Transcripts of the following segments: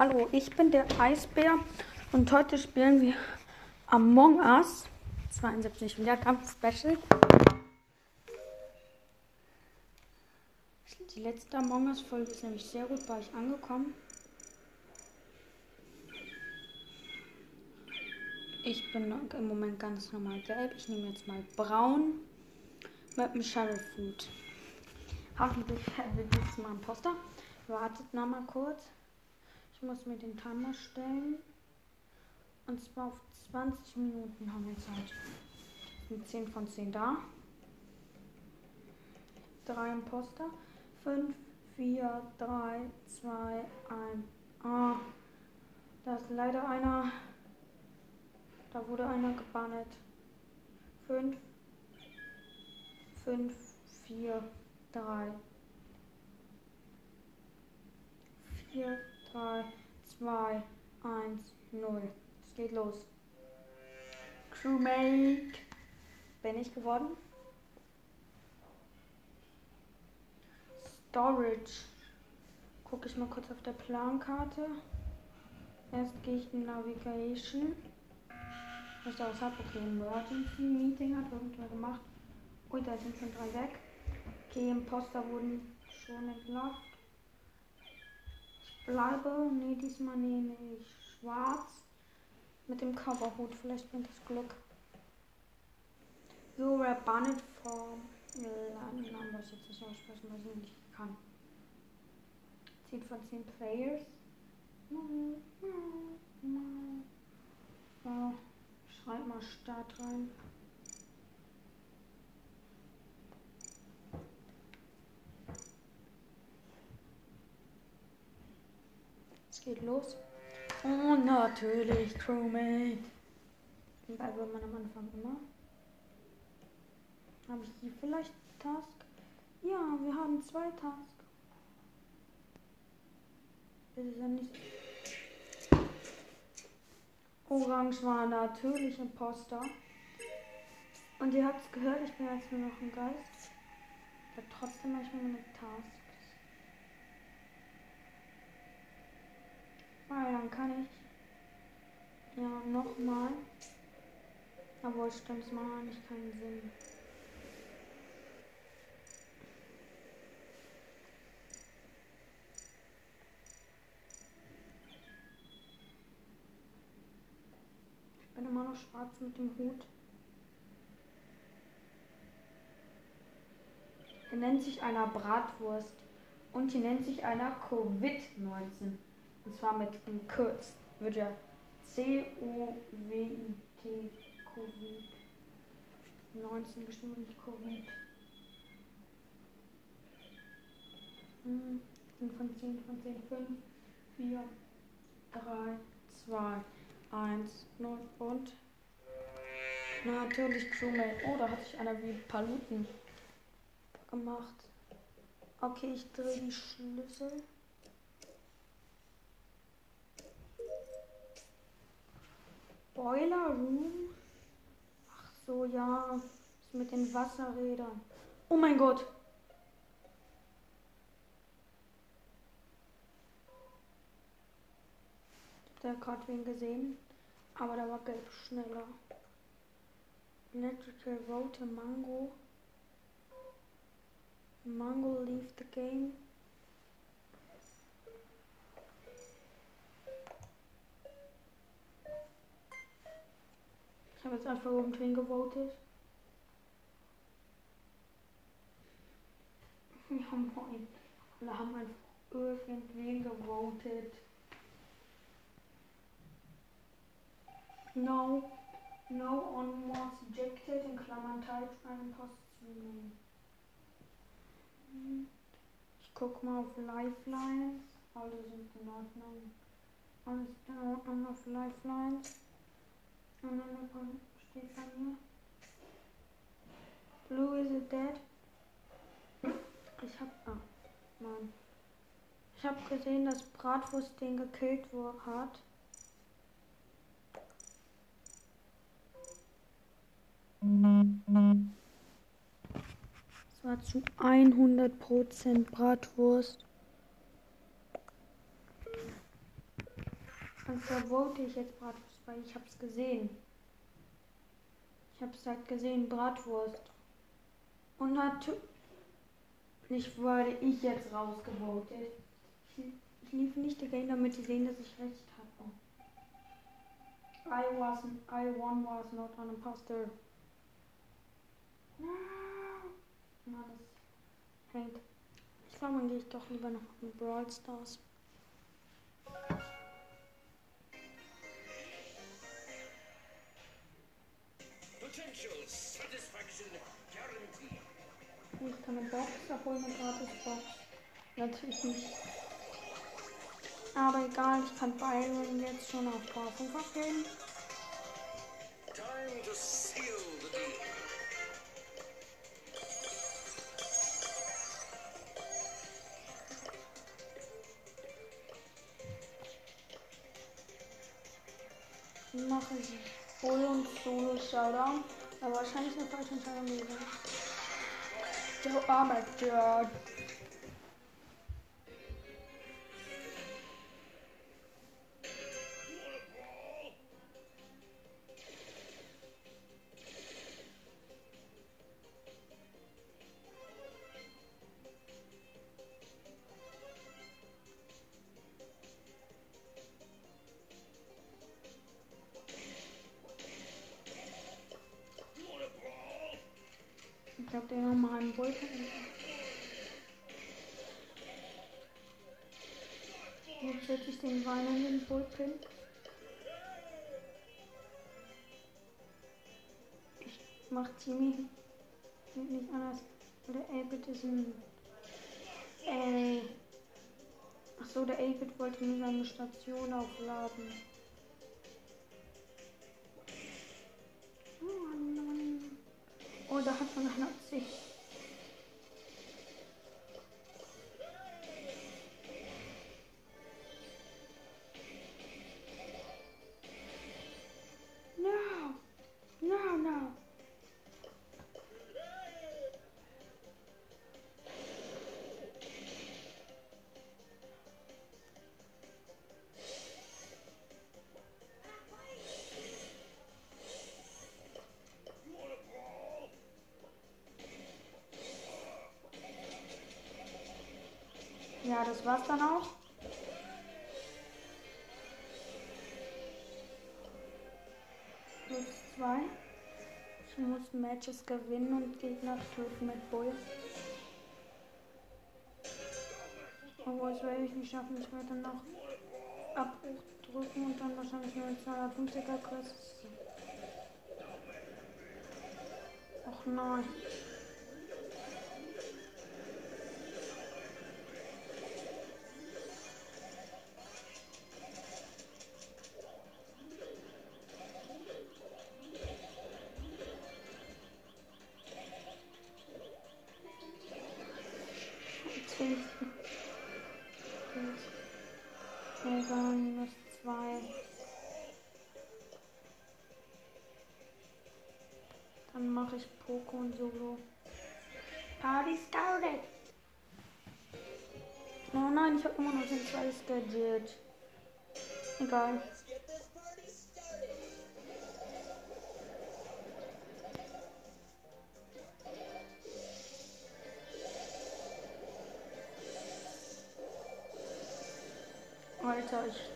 Hallo, ich bin der Eisbär und heute spielen wir Among Us 72 wieder ganz special. Die letzte Among Us Folge ist nämlich sehr gut bei euch angekommen. Ich bin im Moment ganz normal gelb. Ich nehme jetzt mal braun mit dem Sheriff Food. Hoffentlich wird dieses Mal ein Poster. Wartet noch mal kurz. Ich muss mir den Timer stellen. Und zwar auf 20 Minuten haben wir Zeit. Mit 10 von 10 da. Drei Imposter. 5, 4, 3, 2, 1. Ah, da ist leider einer. Da wurde einer gebannt. 5, 5, 4, 3, 4, 3, 2, 1, 0. Es geht los. Crewmate. Bin ich geworden? Storage. Gucke ich mal kurz auf der Plankarte. Erst gehe ich in Navigation. Was ich aus habe, okay, Emergency Meeting hat irgendwer gemacht. Ui, da sind schon drei weg. Okay, Imposter wurden schon entlarvt. Bleibe, nee, diesmal nehme ich schwarz. Mit dem Coverhut, vielleicht bringt das Glück. So, wer bannet vom Namen, was jetzt nicht aussprechen, was ich nicht kann. 10 von 10 Players. Ja, schreib mal Start rein. Geht los. Oh, natürlich, Crewmate. Weil will man am Anfang immer. Habe ich hier vielleicht Task? Ja, wir haben zwei Tasks. Das ist ja nicht. Orange war natürlich Imposter. Und ihr habt es gehört, ich bin jetzt nur noch ein Geist. Aber trotzdem manchmal meine Tasks. Weil dann kann ich ja nochmal. Aber stimmt, es macht eigentlich keinen Sinn. bin immer noch schwarz mit dem Hut. Hier nennt sich einer Bratwurst. Und hier nennt sich einer Covid-19. Und zwar mit dem Kurz. Wird ja C-O-W-I-T Covid. 19 geschrieben, nicht Covid. 5 von 10 von 10, 5, 4, 3, 2, 1, 0 und natürlich Crewmate. Oh, da hat sich einer wie Paluten gemacht. Okay, ich drehe die Schlüssel. Boiler Room. Ach so, ja. Mit den Wasserrädern. Oh mein Gott. Der hat gerade wen gesehen. Aber da war gelb schneller. Electrical Vote Mango. Mango leave the game. Ich habe jetzt einfach irgendwen gewotet. Ja moin. Alle haben einfach irgendwen gewotet. No, no on was ejected in Klammern teilt einen Post zu Ich guck mal auf Lifelines. Alle sind in Ordnung. Alles in Ordnung auf Lifelines. Blue is it dead? Ich hab. Ah, nein. Ich hab gesehen, dass Bratwurst den gekillt hat. Es war zu 100% Bratwurst. Und da wollte ich jetzt Bratwurst, weil ich hab's gesehen. Ich hab's halt gesehen, Bratwurst. Und natürlich wurde ich jetzt rausgevotet. Ich, ich lief nicht dagegen, damit sie sehen, dass ich recht habe. I wasn't, I one was not an imposter. Na, das hängt. Ich glaube, dann gehe ich doch lieber noch in Brawl Stars. Potential satisfaction guaranteed. Ich kann eine Box abholen, eine gratis Box. Natürlich nicht. Aber egal, ich kann Byron jetzt schon auf Power 5 abgeben. Time to seal the deal. Dann mache ich Bull und Solo Showdown. Aber wahrscheinlich eine falsche Entscheidung gewesen. Der arme Dirt. Glaube, der normalen Bull. Jetzt setze ich den weinenden Bullpin. Ich mach Timmy nicht anders. Der 8-Bit ist ein. Äh. Achso, der 8-Bit wollte nur seine Station aufladen. Oh, da hat man 2. Ich muss Matches gewinnen und Gegner töten mit Bull. Obwohl, das werde ich nicht schaffen. Ich werde dann noch Abbruch drücken und dann wahrscheinlich nur 250er Quests. Och nein. Selber minus zwei. Dann mache ich Poco und Solo. Party started! Oh nein, ich habe immer noch den zweites Gadget. Egal.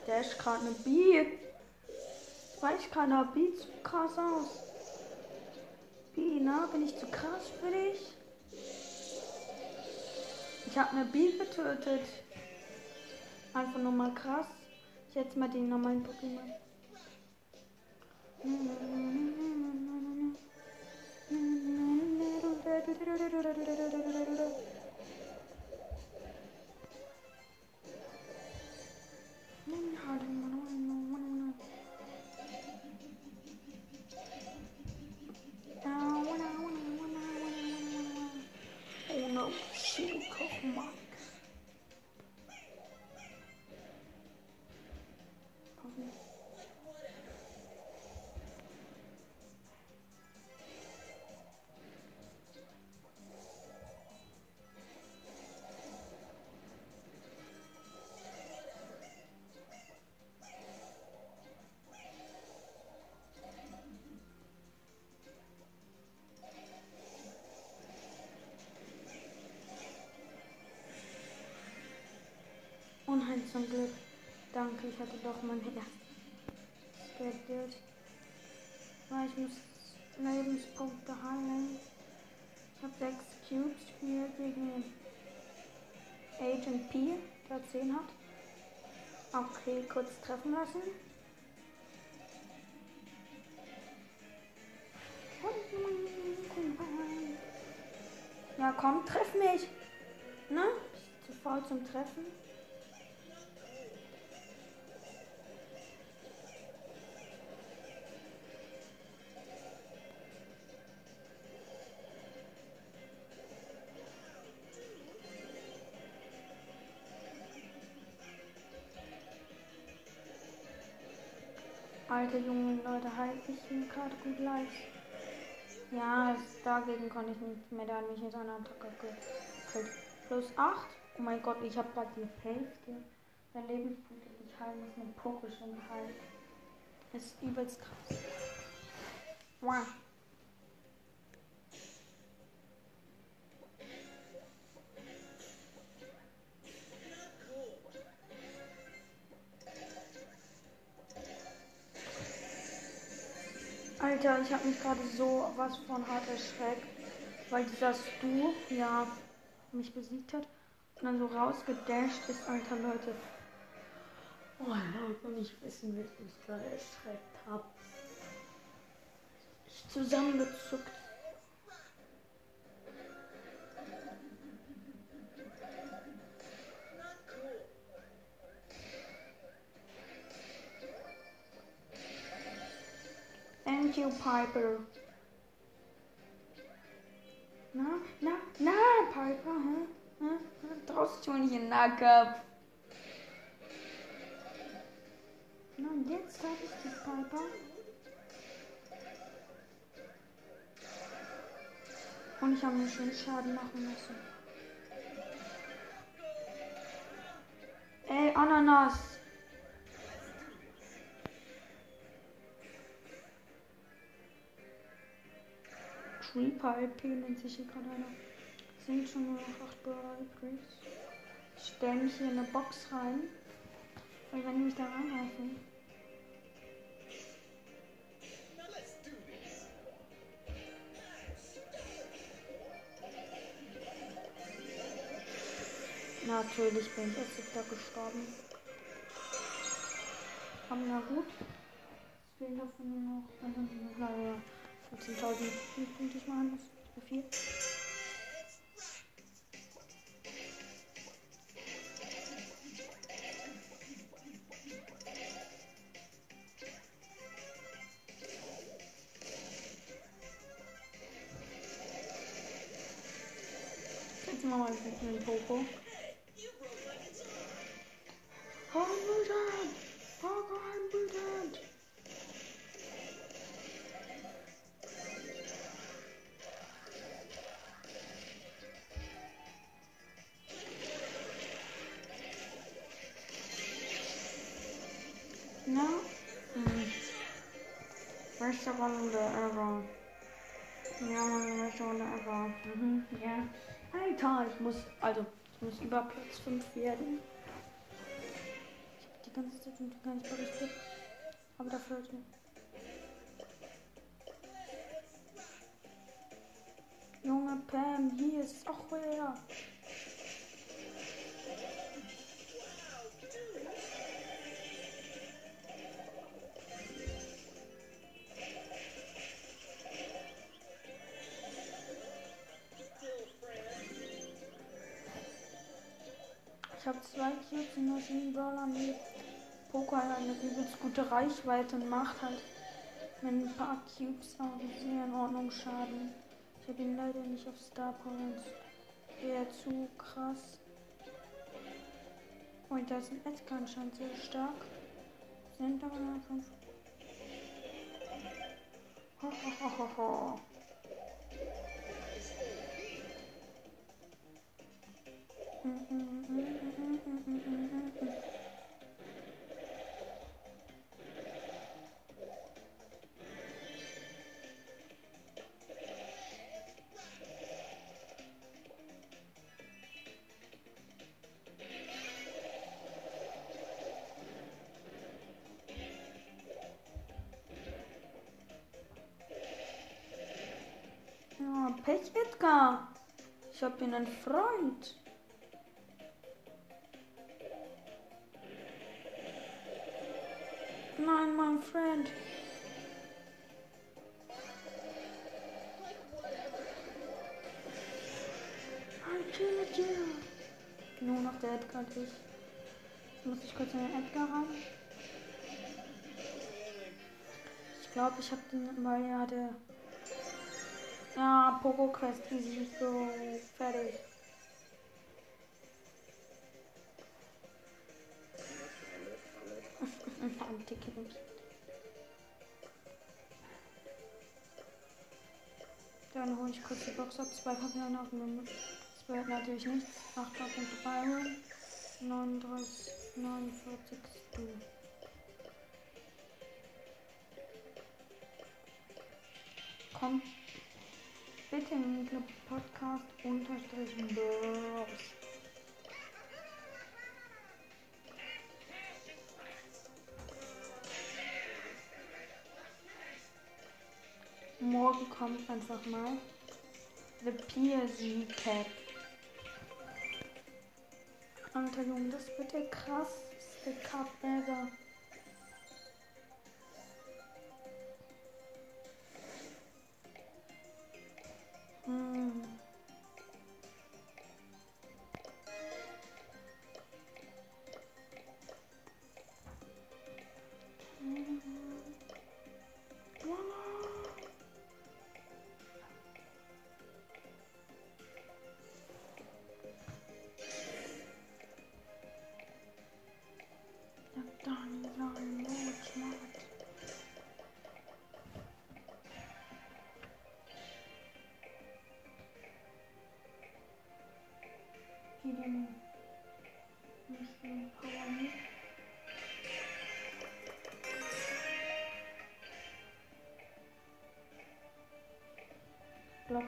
Ich dash gerade eine B. Weicht keiner B zu krass aus. B, na, bin ich zu krass für dich? Ich habe eine B getötet. Einfach nur mal krass. Ich jetzt mal den normalen Pokémon. Zum Glück. Danke, ich hatte doch mein erstes Geld. Weil ich muss Lebenspunkte heilen. Ich habe sechs Cubes für gegen Agent P, der 10 hat. Okay, kurz treffen lassen. Ja, komm, treff mich. Ne? Zu faul zum Treffen. Halt ich bin gerade gut live. Ja, dagegen konnte ich nicht mehr, da hat mich jetzt eine Attacke gekillt. Plus 8. Oh mein Gott, ich habe gerade die Hälfte der Lebenspunkte, die ich heilen muss, mit Pokéschen heilen. Das ist übelst krass. Wow. Alter, ich habe mich gerade so was von hart erschreckt, weil dieser Stu ja mich besiegt hat und dann so rausgedasht ist, alter Leute. Oh Leute, nicht wissen, wie ich mich gerade erschreckt habe. Ich zusammengezuckt. Thank you, Piper. Na, na, na, Piper, hä? Hä? Hä? Traust du nicht in Nahkampf? Na, und jetzt habe ich die Piper. Und ich habe mir schon Schaden machen müssen. Ey, Ananas. Creeper LP nennt sich hier gerade einer. Sind schon nur noch 8 Brawler Ich stelle mich hier in eine Box rein. Weil wenn die mich da reinlaufen. Natürlich bin ich jetzt da gestorben. Aber na gut. Fehlen davon nur noch. Naja. 15.000 Punkte ich machen muss. So viel. Beste Runde ever. Ja, meine beste Runde ever. Mhm, ja. Alter, ich muss, also, ich muss über Platz 5 werden. Ich hab die ganze Zeit schon gar nicht berichtet. Aber dafür heute. Junge Pam, hier ist auch wer. Zwei Cubes in Maschinen Brawler mit halt eine übelst gute Reichweite und macht halt mit ein paar Cubes auch sehr in Ordnung Schaden. Ich habe ihn leider nicht auf Star Points. Wäre zu krass. Und da ist ein Edgar anscheinend sehr stark. Sind aber ho. Pech, Edgar. Ich hab hier einen Freund. Nein, mein Freund. I killed you. Nur noch der Edgar und ich. Jetzt muss ich kurz in den Edgar rein. Ich glaube, ich habe den, weil ja der. Ja, Poco Quest easy so fertig. Dann hole ich kurz die Box ab. Zwei Papiere auf dem Das wird natürlich nichts. 8 Punkte Byron. 39, 49. Komm bitte in den Podcast unterstrich Bros. Morgen kommt einfach mal The PSV Cap. Alter Junge, das wird der krasseste Cup ever.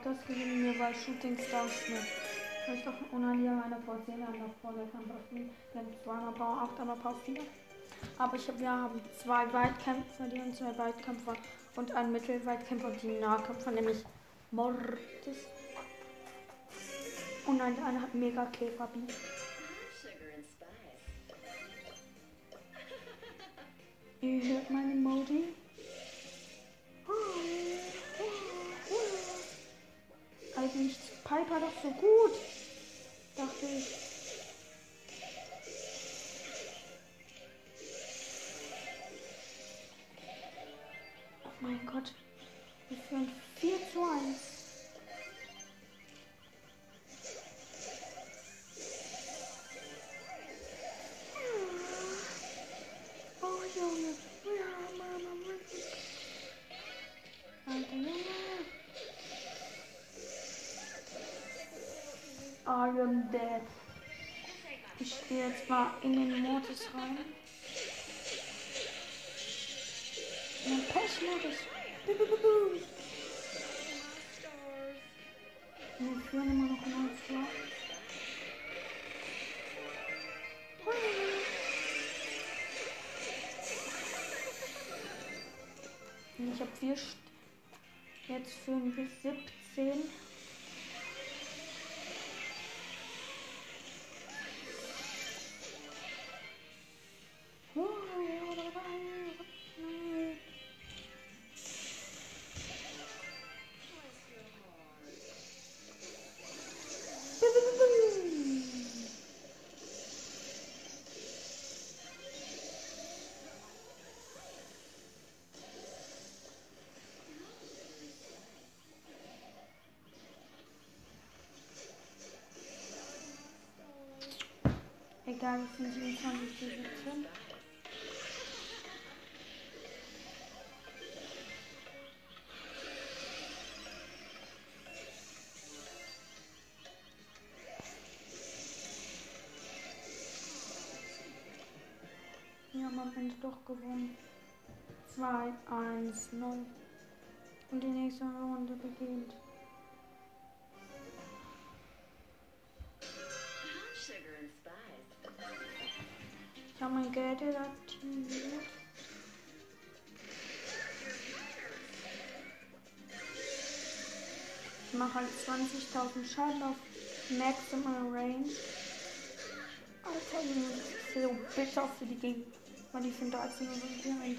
Das gewinnen wir bei Shooting Star Schmidt. Ist doch unangenehm eine 10 an der vorne kann. Wir haben zweimal Power 8, einmal Power 4. Aber ich hab, wir haben zwei Weitkämpfer, die haben zwei Weitkämpfer und einen Mittelweitkämpfer und die Nahkämpfer, nämlich Mortis. Und ein, einer hat mega spice. Ihr hört meine Modi? Eigentlich ist Piper doch so gut. Dachte ich. Oh mein Gott. Wir führen 4 zu 1. Am dead. Ich spiele jetzt mal in den Modus rein. In den Pech-Modus. Wir führen immer noch mal vor. Ich habe vier. St Jetzt führen wir 17. Egal, es sind 27 zu 17. Wir haben am Ende doch gewonnen. 2, 1, 0. Und die nächste Runde beginnt. Geld aktiviert. mache halt 20.000 Schaden auf Maximal Range. Alter, das ist so bitter für die Gegner. Weil die sind 13 und sind hier in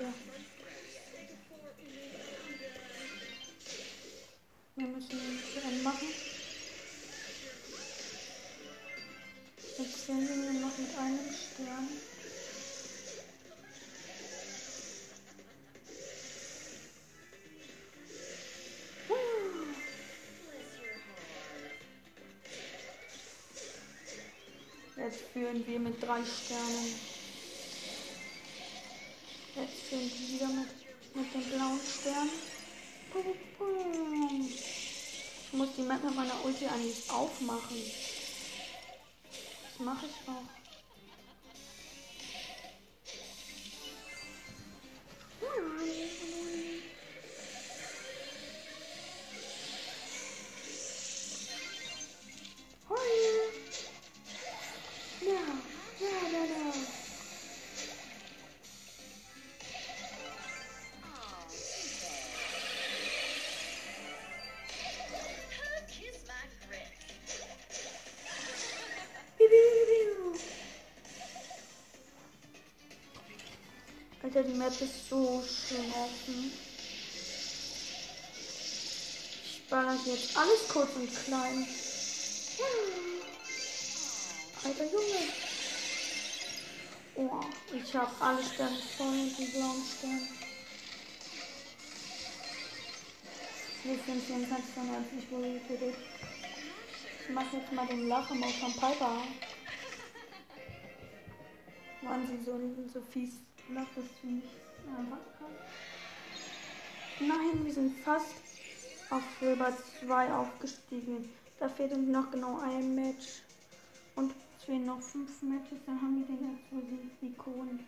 Jetzt führen wir mit drei Sternen. Jetzt führen wir wieder mit, mit dem blauen Stern. Ich muss die Map mit meiner Ulti eigentlich aufmachen. Das mache ich auch. Alter, die Map ist so schön offen. Ich baller jetzt alles kurz und klein. Alter Junge. Oh, ich habe alle Sterne voll und die blauen Sterne. Wir sind 24 von 90 wurde getötet. Ich mach jetzt mal den Lachemaus von Piper. Wann sie so, so fies ich einfach kann. Nein, wir sind fast auf Silber 2 aufgestiegen. Da fehlt uns noch genau ein Match. Und es fehlen noch fünf Matches, dann haben wir den Exklusiv-Ikon.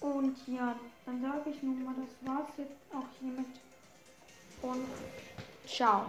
Und ja, dann sage ich nun mal, das war's jetzt auch hiermit. Und ciao.